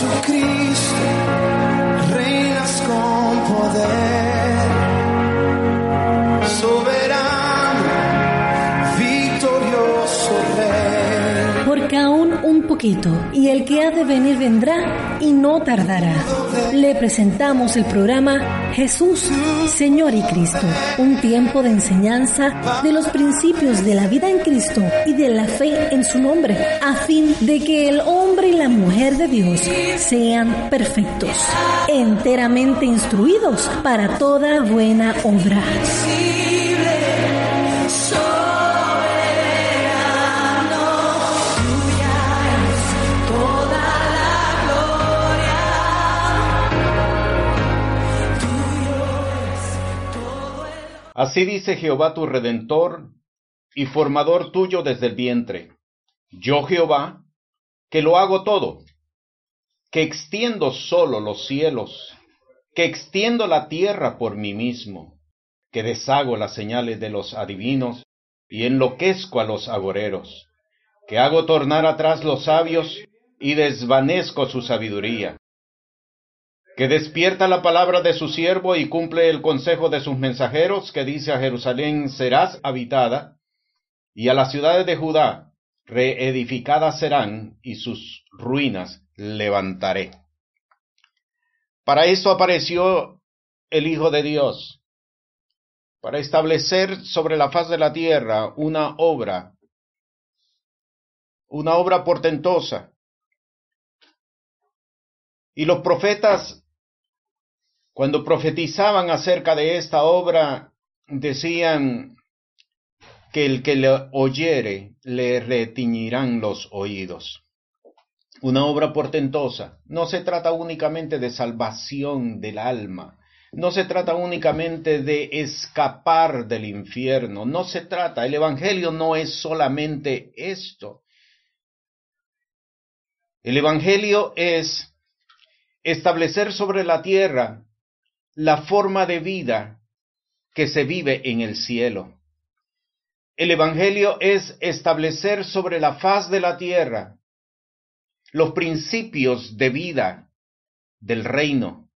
Cristo. Y el que ha de venir vendrá y no tardará. Le presentamos el programa Jesús, Señor y Cristo, un tiempo de enseñanza de los principios de la vida en Cristo y de la fe en su nombre, a fin de que el hombre y la mujer de Dios sean perfectos, enteramente instruidos para toda buena obra. Así dice Jehová tu redentor y formador tuyo desde el vientre. Yo Jehová, que lo hago todo, que extiendo solo los cielos, que extiendo la tierra por mí mismo, que deshago las señales de los adivinos y enloquezco a los agoreros, que hago tornar atrás los sabios y desvanezco su sabiduría, que despierta la palabra de su siervo y cumple el consejo de sus mensajeros, que dice a Jerusalén serás habitada, y a las ciudades de Judá reedificadas serán, y sus ruinas levantaré. Para esto apareció el Hijo de Dios, para establecer sobre la faz de la tierra una obra, una obra portentosa. Y los profetas, cuando profetizaban acerca de esta obra, decían que el que le oyere le retiñirán los oídos. Una obra portentosa. No se trata únicamente de salvación del alma. No se trata únicamente de escapar del infierno. No se trata. El Evangelio no es solamente esto. El Evangelio es establecer sobre la tierra la forma de vida que se vive en el cielo. El Evangelio es establecer sobre la faz de la tierra los principios de vida del reino.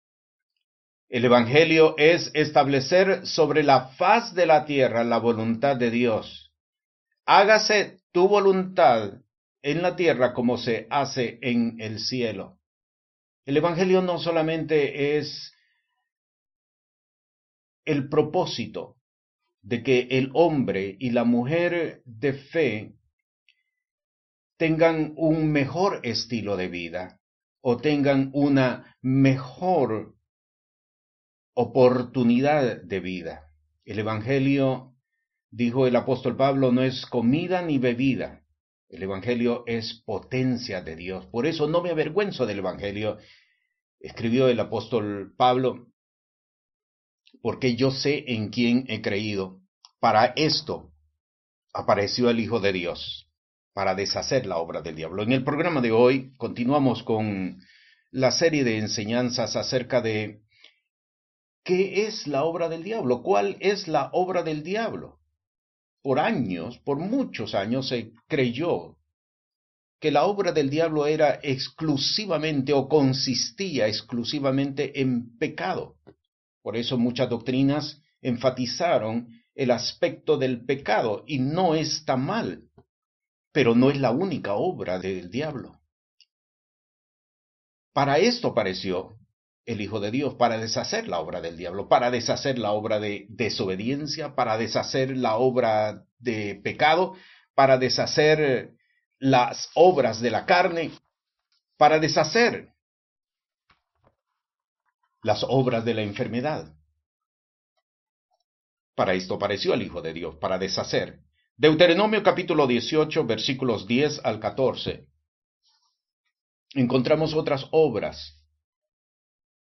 El Evangelio es establecer sobre la faz de la tierra la voluntad de Dios. Hágase tu voluntad en la tierra como se hace en el cielo. El Evangelio no solamente es el propósito de que el hombre y la mujer de fe tengan un mejor estilo de vida o tengan una mejor oportunidad de vida. El Evangelio, dijo el apóstol Pablo, no es comida ni bebida. El Evangelio es potencia de Dios. Por eso no me avergüenzo del Evangelio, escribió el apóstol Pablo, porque yo sé en quién he creído. Para esto apareció el Hijo de Dios, para deshacer la obra del diablo. En el programa de hoy continuamos con la serie de enseñanzas acerca de qué es la obra del diablo, cuál es la obra del diablo. Por años, por muchos años se creyó que la obra del diablo era exclusivamente o consistía exclusivamente en pecado. Por eso muchas doctrinas enfatizaron el aspecto del pecado y no está mal, pero no es la única obra del diablo. Para esto apareció el Hijo de Dios, para deshacer la obra del diablo, para deshacer la obra de desobediencia, para deshacer la obra de pecado, para deshacer las obras de la carne, para deshacer las obras de la enfermedad. Para esto apareció el Hijo de Dios, para deshacer. Deuteronomio capítulo 18, versículos 10 al 14. Encontramos otras obras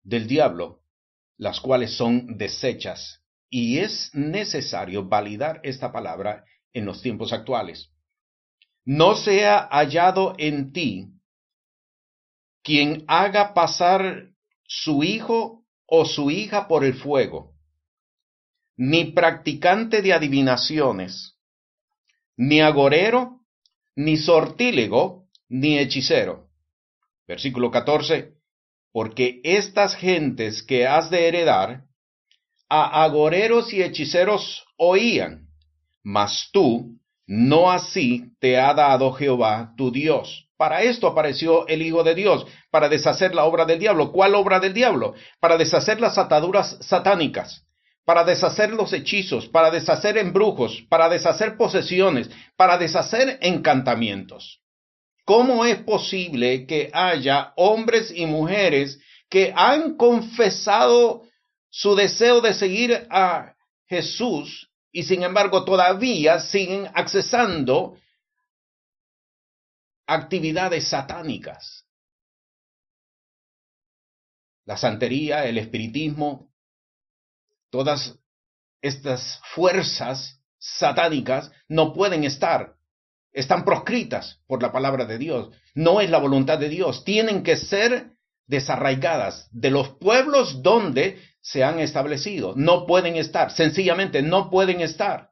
del diablo, las cuales son desechas, y es necesario validar esta palabra en los tiempos actuales. No sea hallado en ti quien haga pasar su hijo o su hija por el fuego, ni practicante de adivinaciones, ni agorero, ni sortílego, ni hechicero, Versículo 14. Porque estas gentes que has de heredar, a agoreros y hechiceros oían, mas tú, no así te ha dado Jehová tu Dios. Para esto apareció el Hijo de Dios, para deshacer la obra del diablo. ¿Cuál obra del diablo? Para deshacer las ataduras satánicas, para deshacer los hechizos, para deshacer embrujos, para deshacer posesiones, para deshacer encantamientos. ¿Cómo es posible que haya hombres y mujeres que han confesado su deseo de seguir a Jesús y sin embargo todavía siguen accesando actividades satánicas? La santería, el espiritismo, todas estas fuerzas satánicas no pueden estar están proscritas por la palabra de Dios. No es la voluntad de Dios. Tienen que ser desarraigadas de los pueblos donde se han establecido. No pueden estar, sencillamente no pueden estar.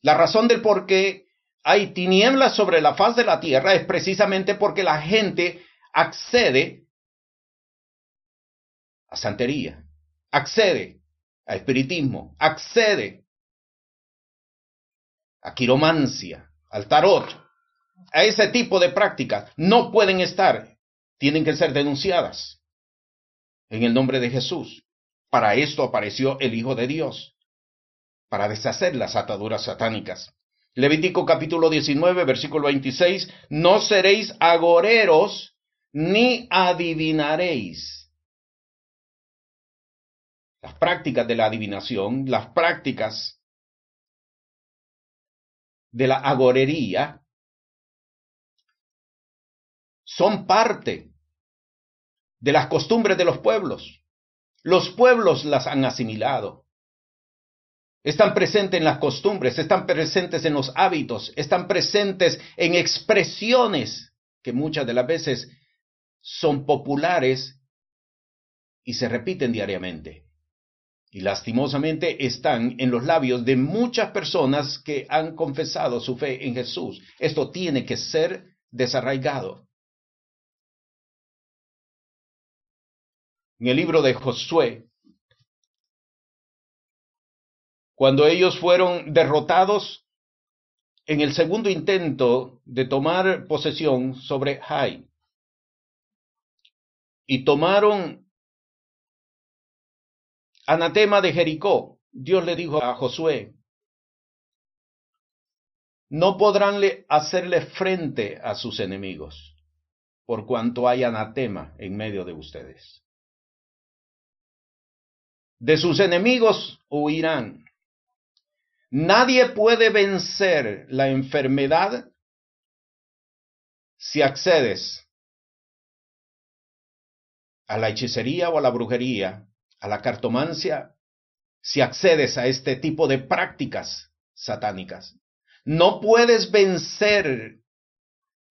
La razón del por qué hay tinieblas sobre la faz de la tierra es precisamente porque la gente accede a santería, accede a espiritismo, accede a quiromancia, al tarot, a ese tipo de prácticas, no pueden estar, tienen que ser denunciadas en el nombre de Jesús. Para esto apareció el Hijo de Dios, para deshacer las ataduras satánicas. Levítico capítulo 19, versículo 26, no seréis agoreros ni adivinaréis. Las prácticas de la adivinación, las prácticas de la agorería son parte de las costumbres de los pueblos. Los pueblos las han asimilado. Están presentes en las costumbres, están presentes en los hábitos, están presentes en expresiones que muchas de las veces son populares y se repiten diariamente y lastimosamente están en los labios de muchas personas que han confesado su fe en Jesús. Esto tiene que ser desarraigado. En el libro de Josué, cuando ellos fueron derrotados en el segundo intento de tomar posesión sobre Jai, y tomaron anatema de Jericó, Dios le dijo a Josué, no podrán hacerle frente a sus enemigos, por cuanto hay anatema en medio de ustedes. De sus enemigos huirán. Nadie puede vencer la enfermedad si accedes a la hechicería o a la brujería a la cartomancia si accedes a este tipo de prácticas satánicas. No puedes vencer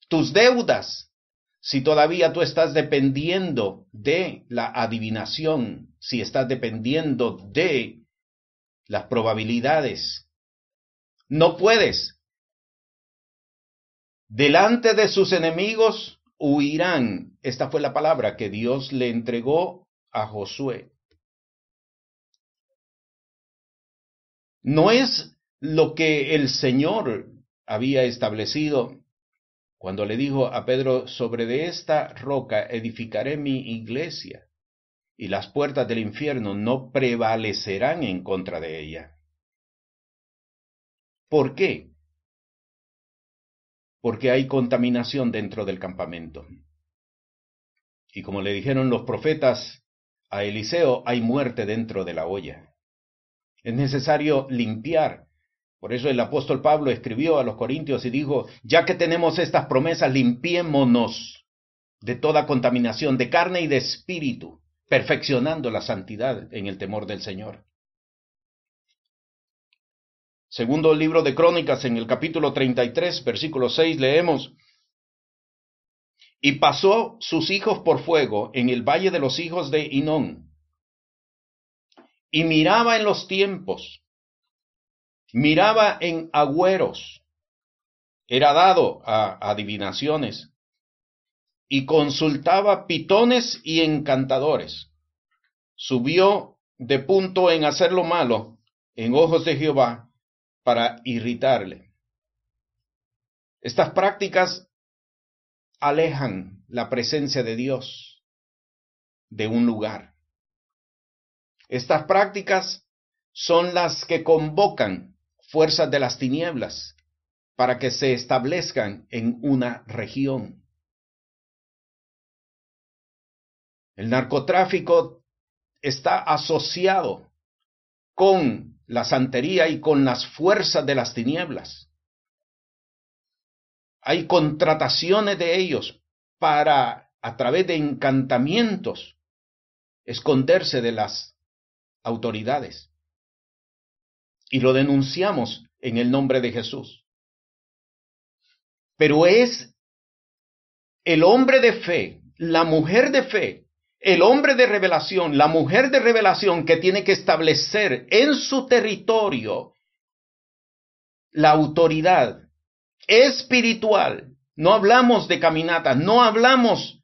tus deudas si todavía tú estás dependiendo de la adivinación, si estás dependiendo de las probabilidades. No puedes. Delante de sus enemigos huirán. Esta fue la palabra que Dios le entregó a Josué. No es lo que el Señor había establecido cuando le dijo a Pedro, sobre de esta roca edificaré mi iglesia, y las puertas del infierno no prevalecerán en contra de ella. ¿Por qué? Porque hay contaminación dentro del campamento. Y como le dijeron los profetas a Eliseo, hay muerte dentro de la olla. Es necesario limpiar. Por eso el apóstol Pablo escribió a los Corintios y dijo, ya que tenemos estas promesas, limpiémonos de toda contaminación de carne y de espíritu, perfeccionando la santidad en el temor del Señor. Segundo libro de Crónicas, en el capítulo 33, versículo 6, leemos, Y pasó sus hijos por fuego en el valle de los hijos de Inón, y miraba en los tiempos, miraba en agüeros, era dado a adivinaciones, y consultaba pitones y encantadores. Subió de punto en hacer lo malo en ojos de Jehová para irritarle. Estas prácticas alejan la presencia de Dios de un lugar. Estas prácticas son las que convocan fuerzas de las tinieblas para que se establezcan en una región. El narcotráfico está asociado con la santería y con las fuerzas de las tinieblas. Hay contrataciones de ellos para, a través de encantamientos, esconderse de las autoridades. Y lo denunciamos en el nombre de Jesús. Pero es el hombre de fe, la mujer de fe, el hombre de revelación, la mujer de revelación que tiene que establecer en su territorio la autoridad espiritual. No hablamos de caminatas, no hablamos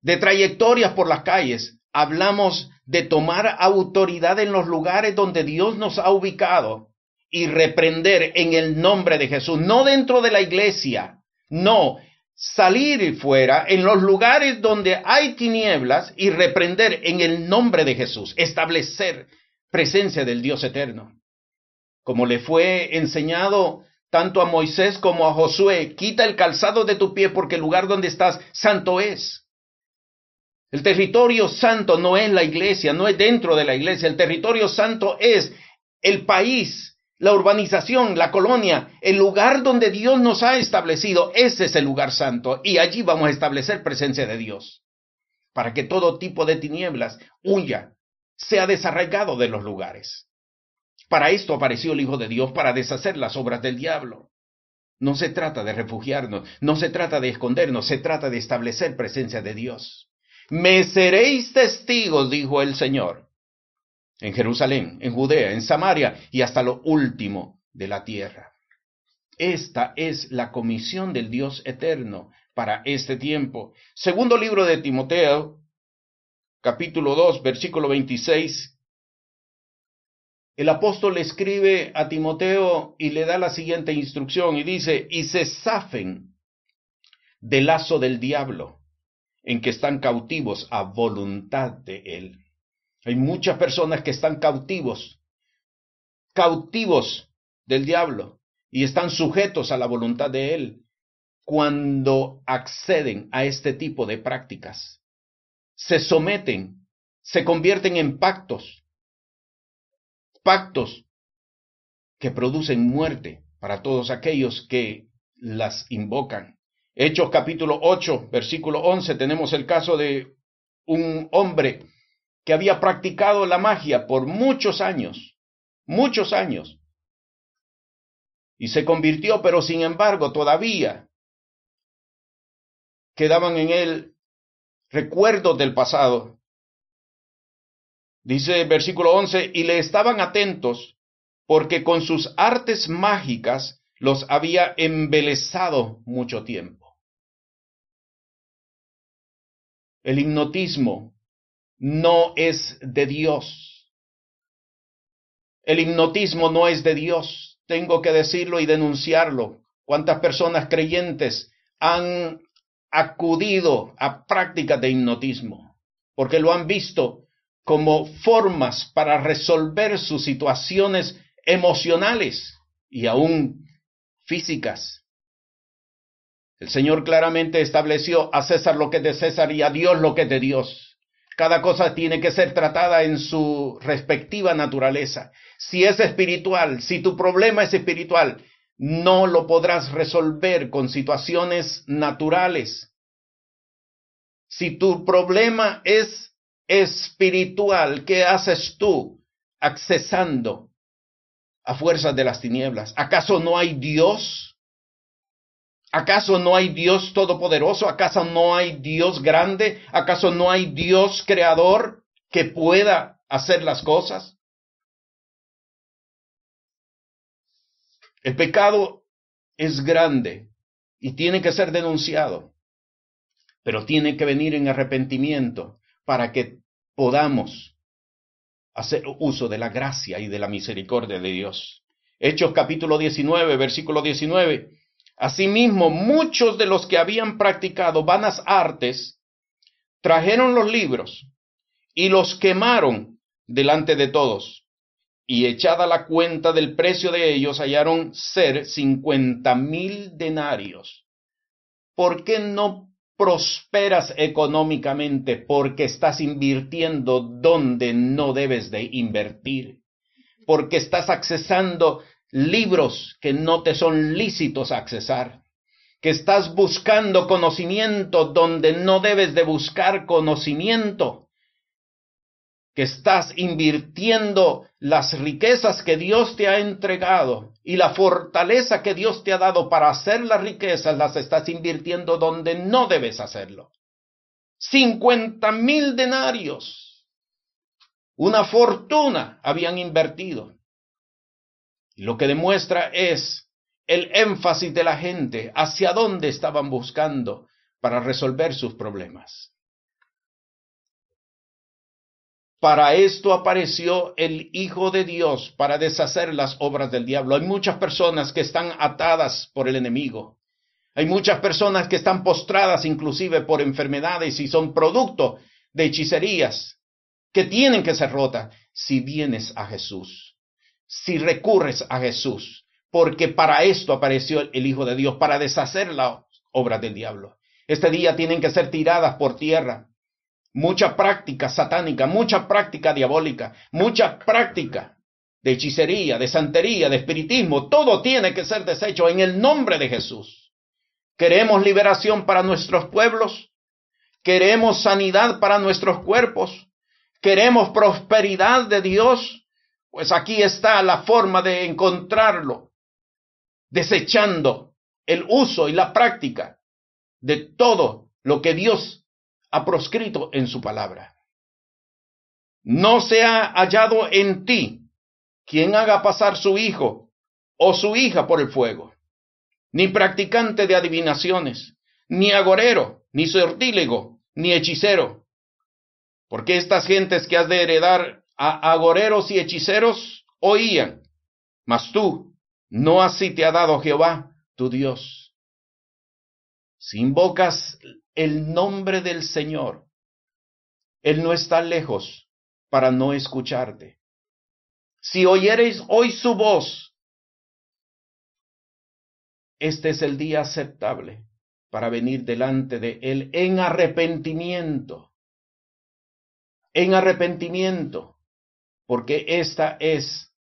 de trayectorias por las calles, hablamos de tomar autoridad en los lugares donde Dios nos ha ubicado y reprender en el nombre de Jesús, no dentro de la iglesia, no, salir fuera en los lugares donde hay tinieblas y reprender en el nombre de Jesús, establecer presencia del Dios eterno. Como le fue enseñado tanto a Moisés como a Josué, quita el calzado de tu pie porque el lugar donde estás santo es. El territorio santo no es la iglesia, no es dentro de la iglesia, el territorio santo es el país la urbanización, la colonia, el lugar donde Dios nos ha establecido, ese es el lugar santo y allí vamos a establecer presencia de Dios, para que todo tipo de tinieblas huya, sea desarraigado de los lugares. Para esto apareció el Hijo de Dios, para deshacer las obras del diablo. No se trata de refugiarnos, no se trata de escondernos, se trata de establecer presencia de Dios. Me seréis testigos, dijo el Señor en Jerusalén, en Judea, en Samaria y hasta lo último de la tierra. Esta es la comisión del Dios eterno para este tiempo. Segundo libro de Timoteo, capítulo 2, versículo 26. El apóstol escribe a Timoteo y le da la siguiente instrucción y dice, y se zafen del lazo del diablo en que están cautivos a voluntad de él. Hay muchas personas que están cautivos, cautivos del diablo y están sujetos a la voluntad de él cuando acceden a este tipo de prácticas. Se someten, se convierten en pactos, pactos que producen muerte para todos aquellos que las invocan. Hechos capítulo 8, versículo 11, tenemos el caso de un hombre que había practicado la magia por muchos años, muchos años, y se convirtió, pero sin embargo todavía quedaban en él recuerdos del pasado. Dice el versículo 11, y le estaban atentos porque con sus artes mágicas los había embelesado mucho tiempo. El hipnotismo no es de Dios. El hipnotismo no es de Dios. Tengo que decirlo y denunciarlo. ¿Cuántas personas creyentes han acudido a prácticas de hipnotismo? Porque lo han visto como formas para resolver sus situaciones emocionales y aún físicas. El Señor claramente estableció a César lo que es de César y a Dios lo que es de Dios. Cada cosa tiene que ser tratada en su respectiva naturaleza. Si es espiritual, si tu problema es espiritual, no lo podrás resolver con situaciones naturales. Si tu problema es espiritual, ¿qué haces tú accesando a fuerzas de las tinieblas? ¿Acaso no hay Dios? ¿Acaso no hay Dios todopoderoso? ¿Acaso no hay Dios grande? ¿Acaso no hay Dios creador que pueda hacer las cosas? El pecado es grande y tiene que ser denunciado, pero tiene que venir en arrepentimiento para que podamos hacer uso de la gracia y de la misericordia de Dios. Hechos capítulo 19, versículo 19. Asimismo, muchos de los que habían practicado vanas artes trajeron los libros y los quemaron delante de todos. Y echada la cuenta del precio de ellos, hallaron ser cincuenta mil denarios. ¿Por qué no prosperas económicamente? Porque estás invirtiendo donde no debes de invertir. Porque estás accesando libros que no te son lícitos accesar. Que estás buscando conocimiento donde no debes de buscar conocimiento que estás invirtiendo las riquezas que Dios te ha entregado y la fortaleza que Dios te ha dado para hacer las riquezas, las estás invirtiendo donde no debes hacerlo. Cincuenta mil denarios, una fortuna habían invertido. Lo que demuestra es el énfasis de la gente hacia dónde estaban buscando para resolver sus problemas. Para esto apareció el Hijo de Dios, para deshacer las obras del diablo. Hay muchas personas que están atadas por el enemigo. Hay muchas personas que están postradas inclusive por enfermedades y son producto de hechicerías que tienen que ser rotas si vienes a Jesús, si recurres a Jesús, porque para esto apareció el Hijo de Dios, para deshacer las obras del diablo. Este día tienen que ser tiradas por tierra mucha práctica satánica, mucha práctica diabólica, mucha práctica de hechicería, de santería, de espiritismo, todo tiene que ser deshecho en el nombre de Jesús. ¿Queremos liberación para nuestros pueblos? ¿Queremos sanidad para nuestros cuerpos? ¿Queremos prosperidad de Dios? Pues aquí está la forma de encontrarlo, desechando el uso y la práctica de todo lo que Dios ha proscrito en su palabra. No se ha hallado en ti quien haga pasar su hijo o su hija por el fuego, ni practicante de adivinaciones, ni agorero, ni sortílego, ni hechicero. Porque estas gentes que has de heredar a agoreros y hechiceros oían, mas tú no así te ha dado Jehová, tu Dios. Si invocas el nombre del Señor. Él no está lejos para no escucharte. Si oyereis hoy su voz, este es el día aceptable para venir delante de Él en arrepentimiento. En arrepentimiento, porque esta es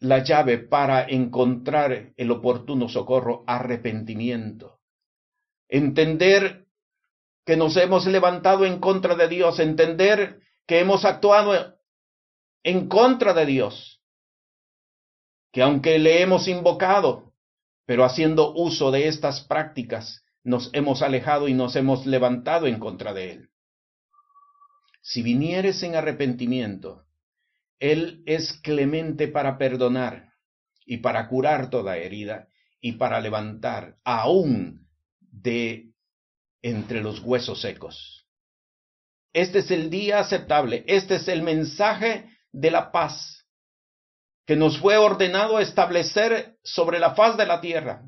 la llave para encontrar el oportuno socorro, arrepentimiento. Entender que nos hemos levantado en contra de Dios, entender que hemos actuado en contra de Dios, que aunque le hemos invocado, pero haciendo uso de estas prácticas, nos hemos alejado y nos hemos levantado en contra de Él. Si vinieres en arrepentimiento, Él es clemente para perdonar y para curar toda herida y para levantar aún de entre los huesos secos. Este es el día aceptable, este es el mensaje de la paz que nos fue ordenado establecer sobre la faz de la tierra,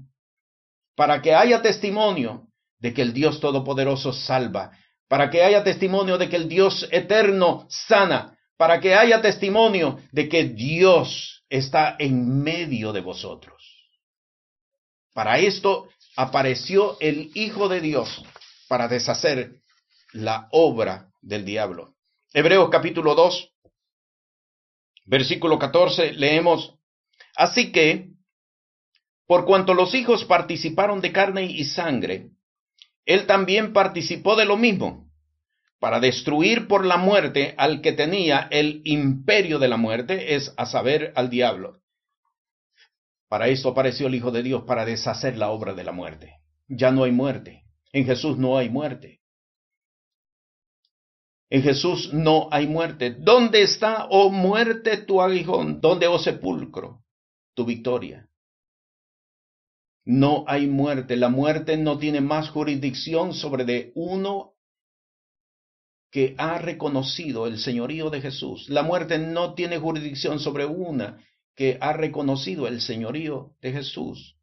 para que haya testimonio de que el Dios Todopoderoso salva, para que haya testimonio de que el Dios Eterno sana, para que haya testimonio de que Dios está en medio de vosotros. Para esto apareció el Hijo de Dios para deshacer la obra del diablo. Hebreos capítulo 2, versículo 14, leemos, Así que, por cuanto los hijos participaron de carne y sangre, él también participó de lo mismo, para destruir por la muerte al que tenía el imperio de la muerte, es a saber, al diablo. Para esto apareció el Hijo de Dios, para deshacer la obra de la muerte. Ya no hay muerte. En Jesús no hay muerte. En Jesús no hay muerte. ¿Dónde está, oh muerte, tu aguijón? ¿Dónde, oh sepulcro, tu victoria? no hay muerte. La muerte no tiene más jurisdicción sobre de uno que ha reconocido el señorío de Jesús. La muerte no tiene jurisdicción sobre una que ha reconocido el señorío de Jesús.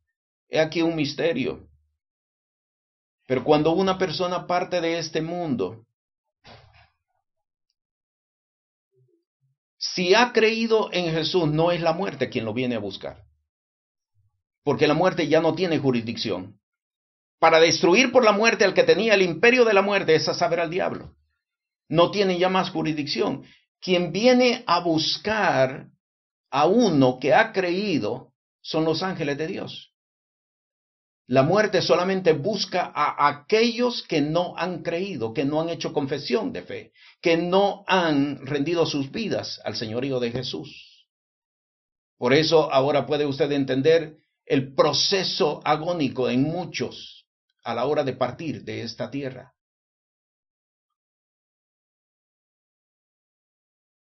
He aquí un misterio. Pero cuando una persona parte de este mundo, si ha creído en Jesús, no es la muerte quien lo viene a buscar. Porque la muerte ya no tiene jurisdicción. Para destruir por la muerte al que tenía el imperio de la muerte es a saber al diablo no tiene ya más jurisdicción. Quien viene a buscar a uno que ha creído son los ángeles de Dios. La muerte solamente busca a aquellos que no han creído, que no han hecho confesión de fe, que no han rendido sus vidas al señorío de Jesús. Por eso ahora puede usted entender el proceso agónico en muchos a la hora de partir de esta tierra.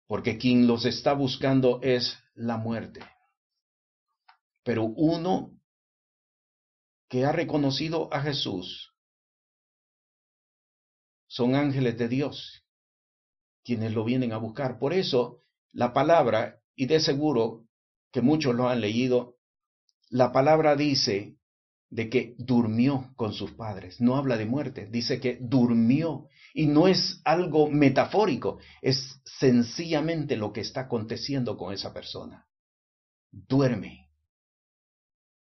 Porque quien los está buscando es la muerte. Pero uno que ha reconocido a Jesús son ángeles de Dios quienes lo vienen a buscar. Por eso la palabra, y de seguro que muchos lo han leído, la palabra dice de que durmió con sus padres. No habla de muerte, dice que durmió. Y no es algo metafórico, es sencillamente lo que está aconteciendo con esa persona. Duerme.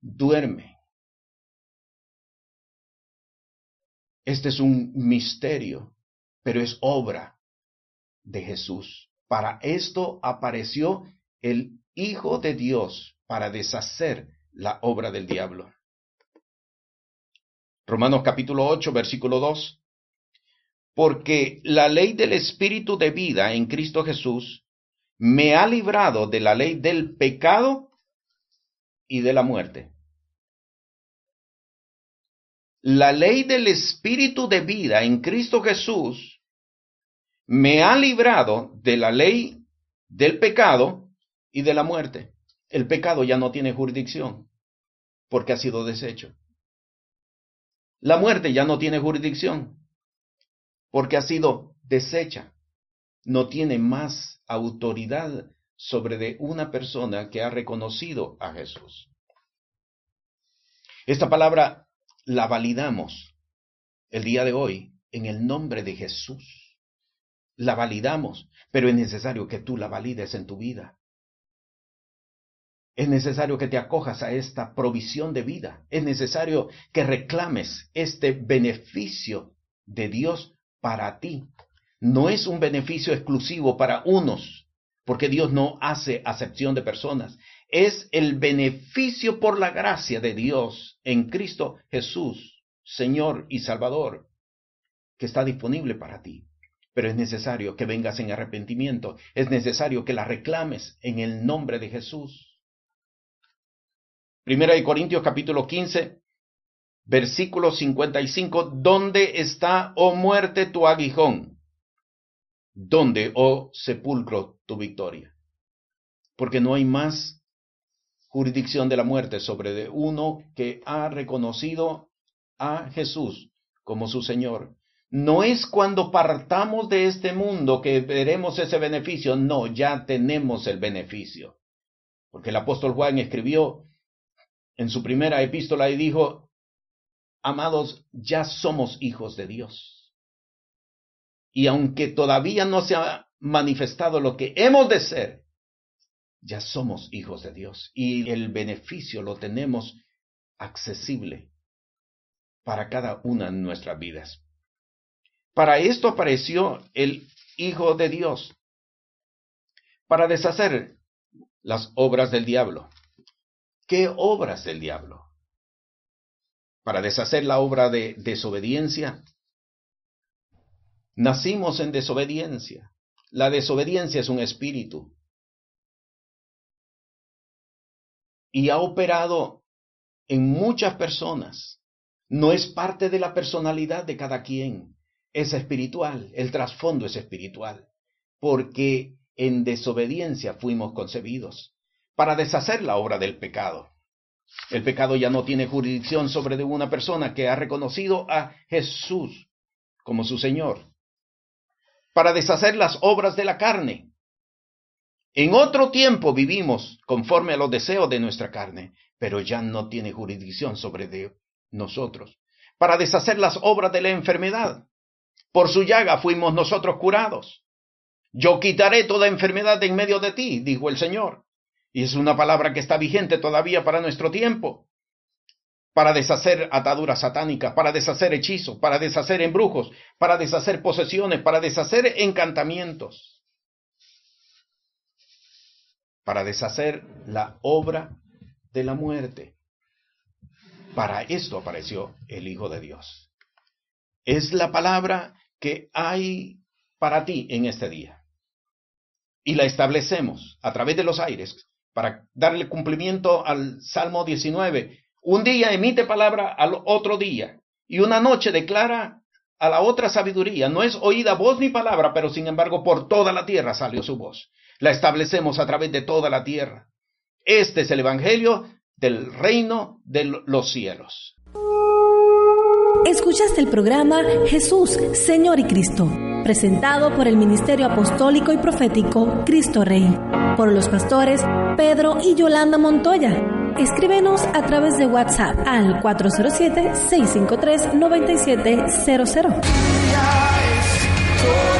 Duerme. Este es un misterio, pero es obra de Jesús. Para esto apareció el Hijo de Dios, para deshacer la obra del diablo. Romanos capítulo 8, versículo 2. Porque la ley del Espíritu de vida en Cristo Jesús me ha librado de la ley del pecado y de la muerte. La ley del Espíritu de vida en Cristo Jesús me ha librado de la ley del pecado y de la muerte. El pecado ya no tiene jurisdicción porque ha sido deshecho. La muerte ya no tiene jurisdicción porque ha sido deshecha. No tiene más autoridad sobre de una persona que ha reconocido a Jesús. Esta palabra la validamos el día de hoy en el nombre de Jesús. La validamos, pero es necesario que tú la valides en tu vida. Es necesario que te acojas a esta provisión de vida. Es necesario que reclames este beneficio de Dios para ti. No es un beneficio exclusivo para unos, porque Dios no hace acepción de personas. Es el beneficio por la gracia de Dios en Cristo Jesús, Señor y Salvador, que está disponible para ti. Pero es necesario que vengas en arrepentimiento. Es necesario que la reclames en el nombre de Jesús. Primera de Corintios capítulo 15, versículo 55, ¿dónde está, oh muerte, tu aguijón? ¿Dónde, oh sepulcro, tu victoria? Porque no hay más jurisdicción de la muerte sobre de uno que ha reconocido a Jesús como su Señor. No es cuando partamos de este mundo que veremos ese beneficio, no, ya tenemos el beneficio. Porque el apóstol Juan escribió en su primera epístola y dijo, amados, ya somos hijos de Dios. Y aunque todavía no se ha manifestado lo que hemos de ser, ya somos hijos de Dios. Y el beneficio lo tenemos accesible para cada una de nuestras vidas. Para esto apareció el Hijo de Dios, para deshacer las obras del diablo. ¿Qué obras del diablo? Para deshacer la obra de desobediencia. Nacimos en desobediencia. La desobediencia es un espíritu. Y ha operado en muchas personas. No es parte de la personalidad de cada quien. Es espiritual. El trasfondo es espiritual. Porque en desobediencia fuimos concebidos para deshacer la obra del pecado. El pecado ya no tiene jurisdicción sobre de una persona que ha reconocido a Jesús como su Señor. Para deshacer las obras de la carne. En otro tiempo vivimos conforme a los deseos de nuestra carne, pero ya no tiene jurisdicción sobre de nosotros. Para deshacer las obras de la enfermedad. Por su llaga fuimos nosotros curados. Yo quitaré toda enfermedad de en medio de ti, dijo el Señor. Y es una palabra que está vigente todavía para nuestro tiempo. Para deshacer ataduras satánicas, para deshacer hechizos, para deshacer embrujos, para deshacer posesiones, para deshacer encantamientos. Para deshacer la obra de la muerte. Para esto apareció el Hijo de Dios. Es la palabra que hay para ti en este día y la establecemos a través de los aires para darle cumplimiento al Salmo 19. Un día emite palabra al otro día y una noche declara a la otra sabiduría. No es oída voz ni palabra, pero sin embargo por toda la tierra salió su voz. La establecemos a través de toda la tierra. Este es el Evangelio del reino de los cielos. Escuchaste el programa Jesús, Señor y Cristo presentado por el Ministerio Apostólico y Profético Cristo Rey, por los pastores Pedro y Yolanda Montoya. Escríbenos a través de WhatsApp al 407-653-9700.